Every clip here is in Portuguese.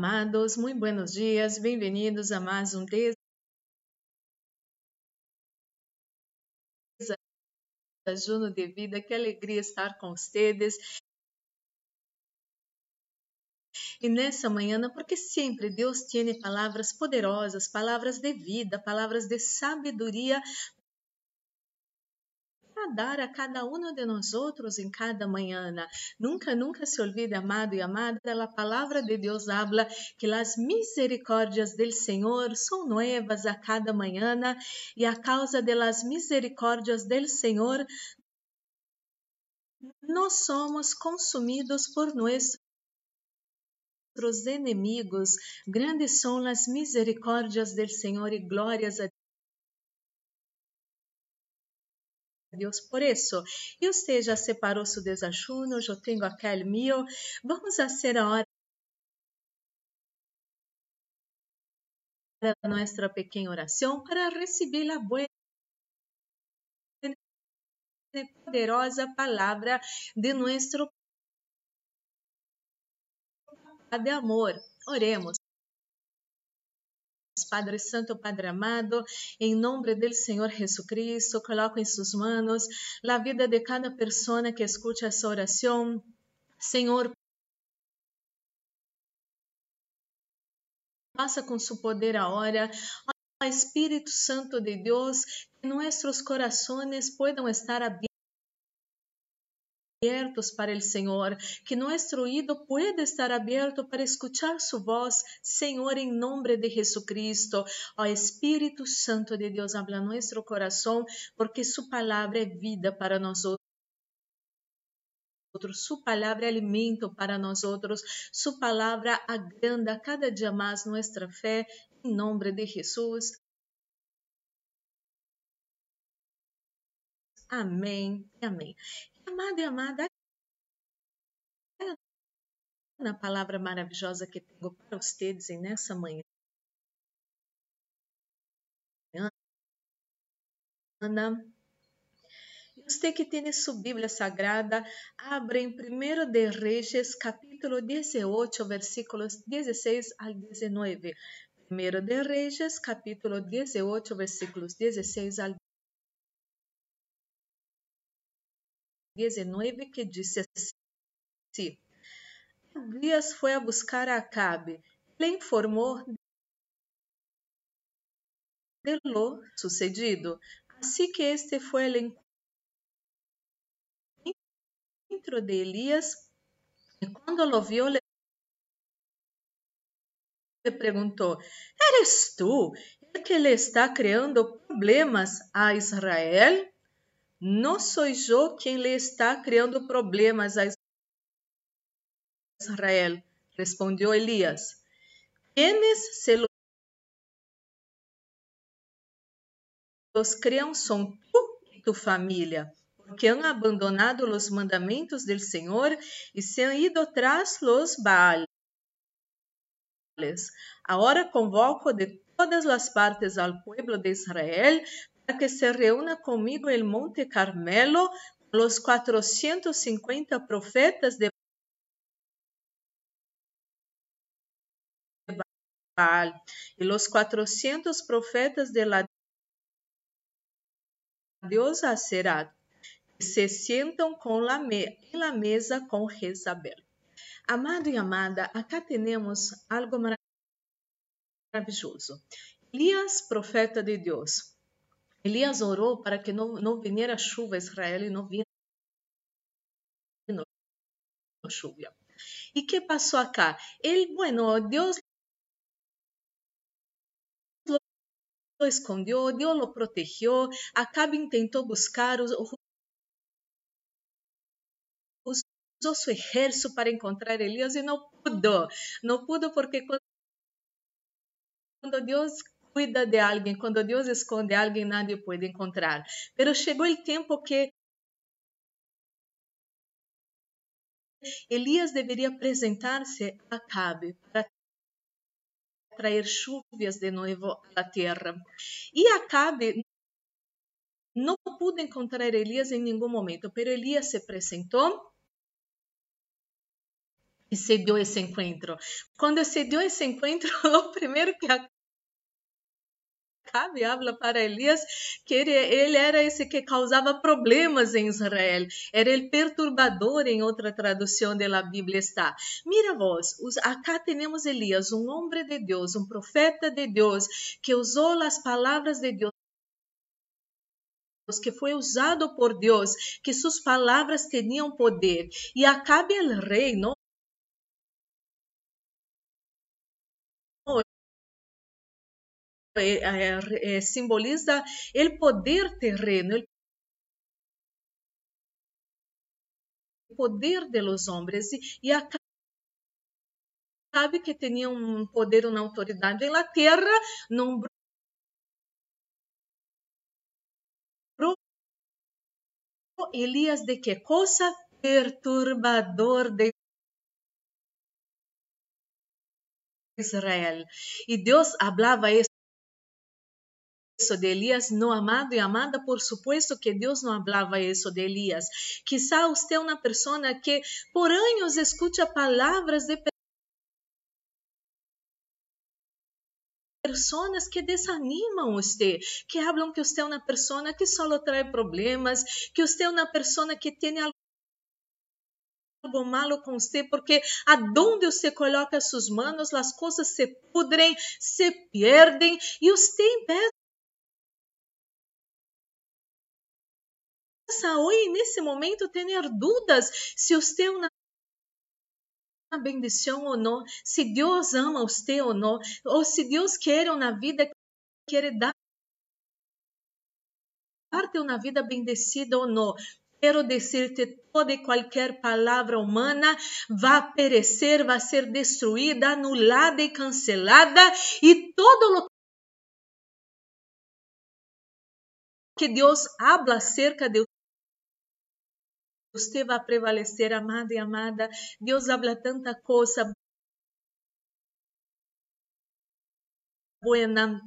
amados, muito buenos dias, bem-vindos a mais um desajuno de vida. Que alegria estar com vocês. E nessa manhã, porque sempre Deus tem palavras poderosas, palavras de vida, palavras de sabedoria para dar a cada um de nós outros em cada manhã. Nunca, nunca se olvide, amado e amada, a palavra de Deus habla que as misericórdias del Senhor são novas a cada manhã e a causa de las misericórdias del Senhor nós somos consumidos por nossos inimigos. Grandes são as misericórdias del Senhor e glórias a Deus por isso. E você já separou seu desajuno, eu tenho aquele meu. Vamos a hora nossa pequena oração para receber a boa poderosa palavra de nosso de amor. Oremos. Padre Santo, Padre amado, em nome do Senhor Jesus Cristo, coloco em suas mãos a vida de cada pessoa que escute essa oração. Senhor, passa com seu poder agora. Ó Espírito Santo de Deus, que nossos corações possam estar abertos abiertos para el Señor, que nuestro oído pueda estar abierto para escuchar su voz, Señor, en nombre de Jesucristo. Ó Espíritu Santo de Dios, habla nuestro corazón, porque su palabra es vida para nosotros. Su palabra é alimento para nós outros, Su palabra agranda cada dia mais nossa fé, em nome de Jesus. Amém. Amém. Amada e amada, na palavra maravilhosa que tenho para vocês nessa manhã. Ana, você que tem sua Bíblia Sagrada, abre em 1 de Reis, capítulo 18, versículos 16 al 19. 1 de Reis, capítulo 18, versículos 16 al 19, que disse assim: Dias foi a buscar a Acabe, lhe informou de lo sucedido. Assim que este foi ao encontro de Elias, e quando lo viu, lhe perguntou: Eres tu el que le está criando problemas a Israel? Não sou eu quem lhe está criando problemas a Israel, respondeu Elias. Quienes se los criam são tu e tu família, porque han abandonado os mandamentos del Senhor e se han ido tras los Baales. Agora convoco de todas as partes al pueblo de Israel que se reúna comigo em Monte Carmelo os 450 profetas de Baal e os 400 profetas de la diosa Serat se sentam la me, em la mesa com Jezabel. Amado e amada, acá temos algo maravilhoso. Elias, profeta de Deus, Elias orou para que não, não viniera chuva a Israel e não vino chuva. E que passou acá? Ele, bueno, Deus lo escondeu, Deus lo protegeu, Acabe tentou buscar, usou seu exército para encontrar Elias e não pudo. Não pudo porque quando Deus cuida de alguém, quando Deus esconde alguém, nadie pode encontrar. Pero chegou o tempo que Elias deveria apresentar-se a Acabe para trazer chuvas de novo à terra. E Acabe não pudo encontrar Elias em nenhum momento, pero Elias se apresentou e se dio esse encontro. Quando se dio esse encontro, o primeiro que Acabe habla para Elias que ele, ele, era esse que causava problemas em Israel, era o perturbador, em outra tradução da Bíblia está. Mira vós, acá temos Elias, um homem de Deus, um profeta de Deus, que usou as palavras de Deus que foi usado por Deus, que suas palavras tinham poder. E Acabe el rei, não é, simboliza o poder terreno, o poder de los hombres. E, e sabe que tinha um poder, uma autoridade na terra, nombrou Elias de que coisa perturbador de Israel. E Deus falava isso de Elias no amado e amada, por supuesto que Deus não falava isso de Elias. Quizá você é uma pessoa que por anos escuta palavras de pessoas que desanimam você, que falam que você é uma pessoa que só traz problemas, que você é uma pessoa que tem algo malo com você, porque aonde você coloca suas mãos, as coisas se pudrem, se perdem, e você impede hoje, nesse momento, ter dúvidas se você é uma bendição ou não, se Deus ama você ou não, ou se Deus quer uma vida, quer dar te uma vida bendecida ou não. Quero dizer-te, toda e qualquer palavra humana vai perecer, vai ser destruída, anulada e cancelada, e todo o que Deus habla acerca de você vai prevalecer, amada e amada. Deus habla tanta coisa buena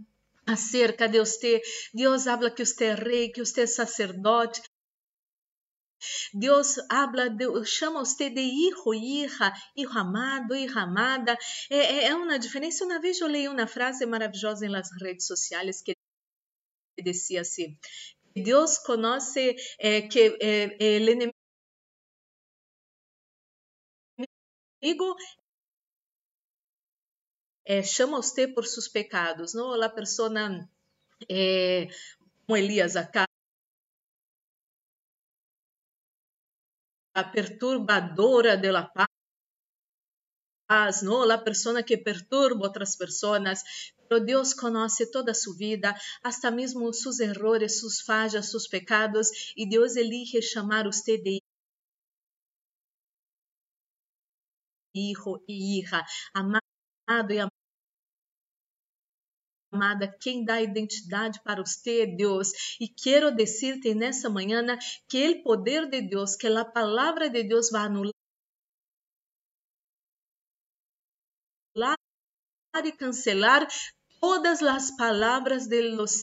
acerca de você. Deus habla que você é rei, que você é sacerdote. Deus habla, de, chama você de hijo, hija, hijo amado, hija amada. É, é, é uma diferença. Uma vez eu li uma frase maravilhosa nas redes sociais que dizia assim: Deus conhece é, que é, o amigo é, chama você por seus pecados, não? A pessoa, é, como Elias acá, a perturbadora de la paz, não? A pessoa que perturba outras pessoas. Deus conhece toda a sua vida, hasta mesmo seus erros, suas falhas, seus pecados, e Deus elige chamar você de hijo e hija, amado e amada, quem dá identidade para você Deus. E quero dizer-te nessa manhã que o poder de Deus, que a palavra de Deus vai anular e cancelar todas as palavras de los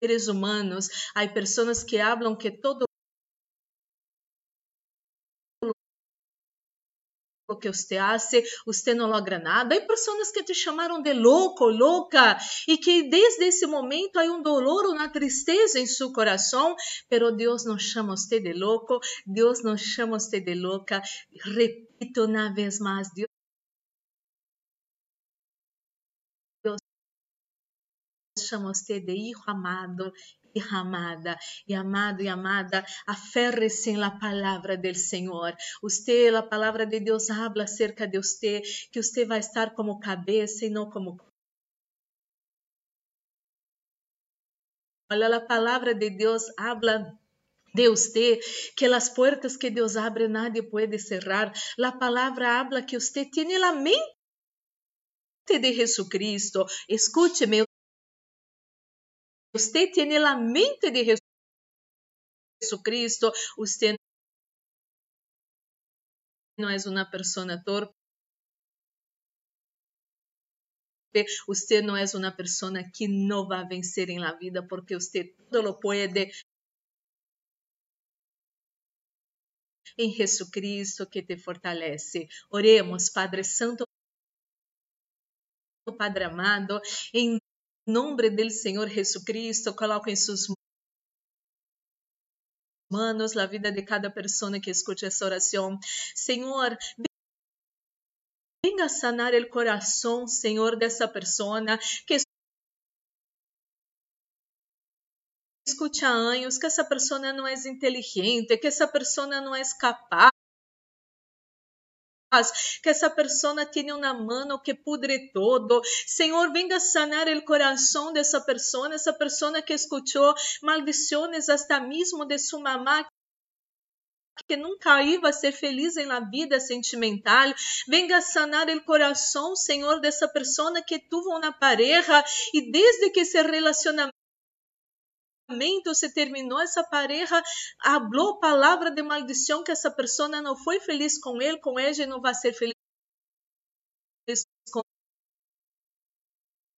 seres humanos. Há pessoas que falam que todo que você hace, você não logra nada. Há pessoas que te chamaram de louco, louca, e que desde esse momento há um dolor, uma tristeza em seu coração, pero Deus não chama você de louco, Deus não chama você de louca. Repito uma vez mais, Deus chama você de hijo amado e amada, e amado e amada, aferre-se na palavra do Senhor. Você, a palavra de Deus habla acerca de você, que você vai estar como cabeça e não como Olha, a palavra de Deus habla de você, que as portas que Deus abre nadie pode cerrar. A palavra habla que você tem a mente de Jesucristo. Escute-me, Você tiene la mente de Jesucristo. Usted no es una persona torpe. Usted no es una persona que no va a vencer en la vida porque usted todo lo puede em Jesus Cristo que te fortalece. Oremos, Padre Santo, Padre amado, em nome do Senhor Jesus Cristo, coloco em suas manos a vida de cada pessoa que escute essa oração. Senhor, venga sanar o coração, Senhor, dessa pessoa que escute há anos que essa pessoa não é inteligente, que essa pessoa não é capaz que essa persona tiene una mano que pudre todo. Senhor, venga sanar o coração dessa pessoa, essa pessoa que escutou maldições hasta mesmo de sua mamá que nunca iba a ser feliz em la vida sentimental. Venga sanar o coração, Senhor, dessa pessoa que tuvo uma pareja e desde que esse relacionamento se terminou essa pareja, falou palavra de maldição que essa pessoa não foi feliz com ele, com ela e não vai ser feliz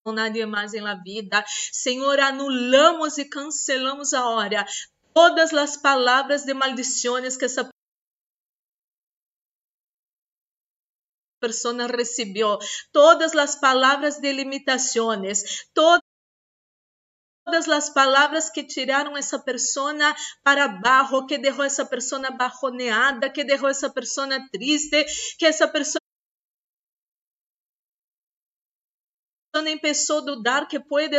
com nadie mais em la vida. Senhor, anulamos e cancelamos a hora. Todas as palavras de maldições que essa pessoa recebeu, todas as palavras de limitações, todas todas as palavras que tiraram essa persona para baixo, que deixou essa persona bajoneada, que deixou essa persona triste, que essa persona empezou a dudar que pode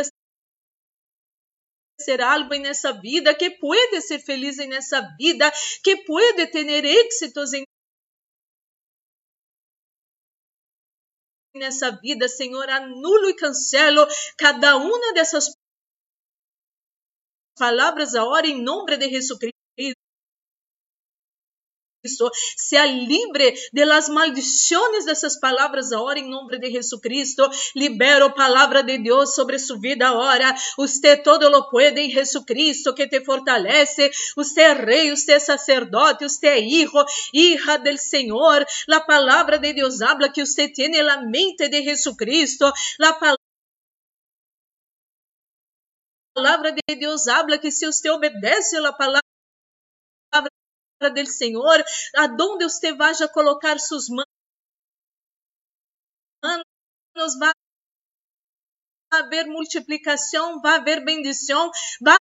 ser algo nessa vida, que pode ser feliz nessa vida, que pode ter êxitos em nessa vida, Senhor, anulo e cancelo cada uma dessas palavras agora em nome de Jesucristo. Sea libre de las maldiciones de essas palavras agora em nome de Jesucristo. Libero a palavra de Deus sobre sua vida agora. Usted todo lo em Jesucristo que te fortalece. Usted é rei, usted é sacerdote, usted é hijo, hija del Senhor. La palavra de Deus habla que usted tiene la mente de Jesucristo. La palavra de Deus habla que se você obedece a palavra do Senhor, aonde você vai colocar suas mãos, vai haver multiplicação, vai haver bendição, vai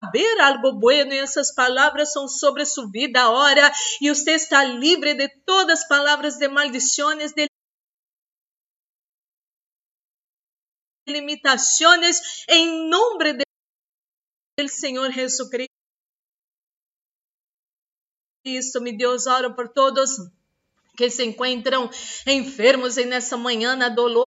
haver algo bueno e essas palavras são sobre sua vida agora e você está livre de todas as palavras de maldições, de limitaciones en nombre del Señor Jesucristo. Mi Deus, oro por todos que se encontram enfermos em nessa manhã na dolor.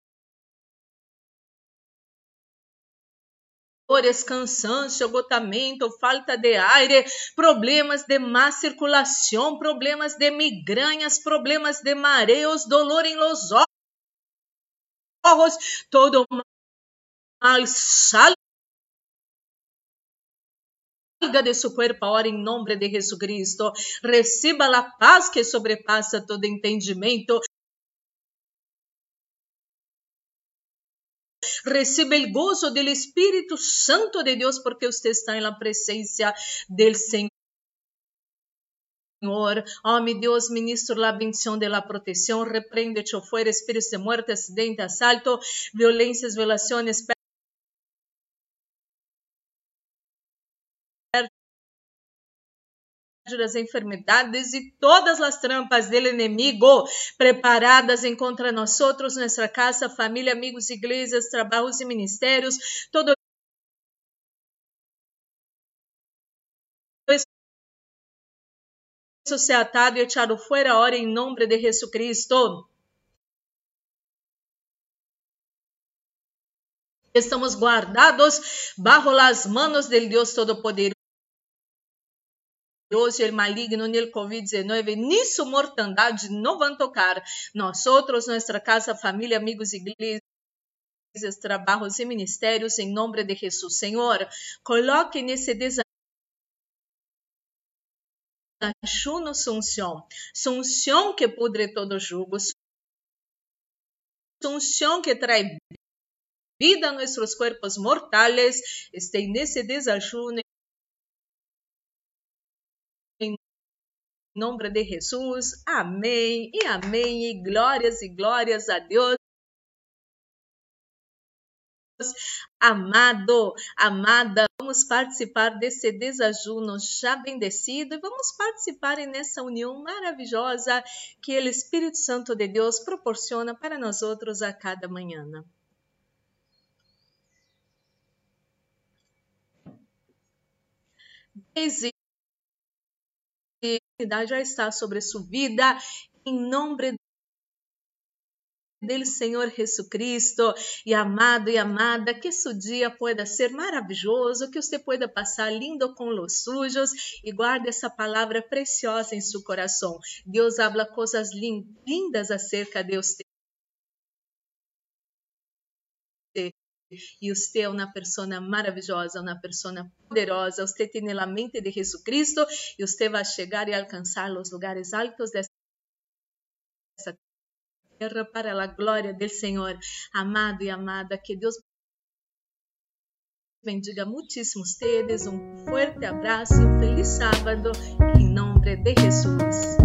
cansancio, agotamento, falta de aire, problemas de má circulação, problemas de migrañas, problemas de mareos, dolor em los ojos, todo salga de su cuerpo ahora em nome de Jesucristo. Receba a paz que sobrepassa todo entendimento. Receba o gozo do Espírito Santo de Deus, porque você está na presença do Senhor. Senhor. Oh, mi Dios, ministro la bendición de la protección. Reprende, fuera espíritos de muerte, accidente, asalto, violencias, violaciones, das enfermidades e todas as trampas do inimigo preparadas em contra nós outros, nossa casa, família, amigos, igrejas, trabalhos e ministérios, todo isso se atado e echado fora ahora em nome de Jesucristo. Estamos guardados bajo las manos del Dios Todopoderoso el maligno ni el COVID-19 ni su não vão tocar. Nós nossa casa, família, amigos, igrejas, trabalhos e ministérios, em nome de Jesus. Senhor, coloque nesse desafio no sunção, sunção que pudre todo jugo, sunção que traz vida a nossos corpos mortais, este nesse desajuno nome de Jesus. Amém e amém. E glórias e glórias a Deus. Amado, amada, vamos participar desse desajuno já bendecido e vamos participar nessa união maravilhosa que o Espírito Santo de Deus proporciona para nós outros a cada manhã. Desde já está sobre sua vida, em nome dele, Senhor Jesucristo. E amado e amada, que seu dia pueda ser maravilhoso, que você pueda passar lindo com os sujos e guarde essa palavra preciosa em seu coração. Deus habla coisas lindas acerca de você. E você é uma pessoa maravilhosa, uma pessoa poderosa. Você tem a mente de Jesus Cristo e você vai chegar e alcançar os lugares altos dessa terra para a glória do Senhor. Amado e amada, que Deus bendiga muitíssimo ustedes. Um forte abraço um feliz sábado em nome de Jesus.